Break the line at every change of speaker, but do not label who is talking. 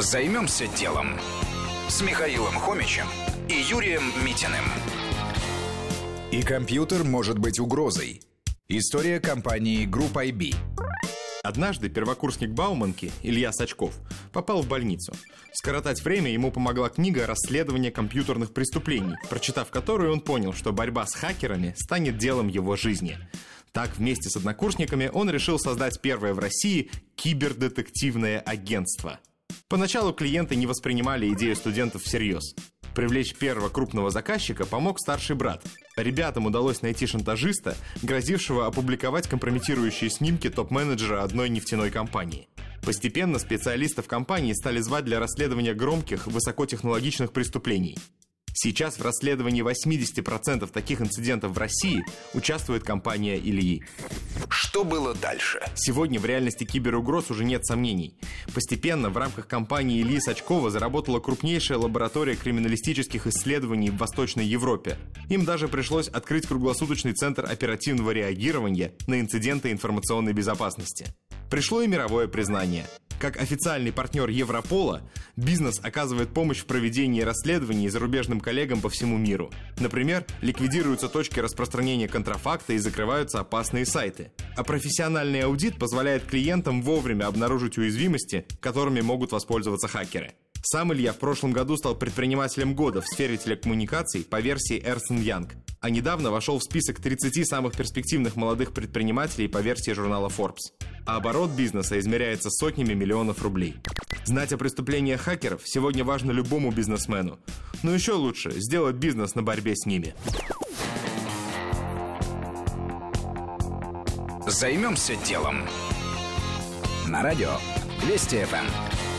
Займемся делом с Михаилом Хомичем и Юрием Митиным. И компьютер может быть угрозой. История компании Group IB.
Однажды первокурсник Бауманки, Илья Сачков, попал в больницу. Скоротать время ему помогла книга «Расследование компьютерных преступлений», прочитав которую он понял, что борьба с хакерами станет делом его жизни. Так, вместе с однокурсниками он решил создать первое в России кибердетективное агентство. Поначалу клиенты не воспринимали идею студентов всерьез. Привлечь первого крупного заказчика помог старший брат. Ребятам удалось найти шантажиста, грозившего опубликовать компрометирующие снимки топ-менеджера одной нефтяной компании. Постепенно специалистов компании стали звать для расследования громких, высокотехнологичных преступлений. Сейчас в расследовании 80% таких инцидентов в России участвует компания Ильи.
Что было дальше?
Сегодня в реальности киберугроз уже нет сомнений. Постепенно в рамках компании Ильи Сачкова заработала крупнейшая лаборатория криминалистических исследований в Восточной Европе. Им даже пришлось открыть круглосуточный центр оперативного реагирования на инциденты информационной безопасности. Пришло и мировое признание. Как официальный партнер Европола, бизнес оказывает помощь в проведении расследований зарубежным коллегам по всему миру. Например, ликвидируются точки распространения контрафакта и закрываются опасные сайты. А профессиональный аудит позволяет клиентам вовремя обнаружить уязвимости, которыми могут воспользоваться хакеры. Сам Илья в прошлом году стал предпринимателем года в сфере телекоммуникаций по версии Эрсен Янг, а недавно вошел в список 30 самых перспективных молодых предпринимателей по версии журнала Forbes. А оборот бизнеса измеряется сотнями миллионов рублей. Знать о преступлениях хакеров сегодня важно любому бизнесмену. Но еще лучше сделать бизнес на борьбе с ними.
Займемся делом. На радио Вести ФМ.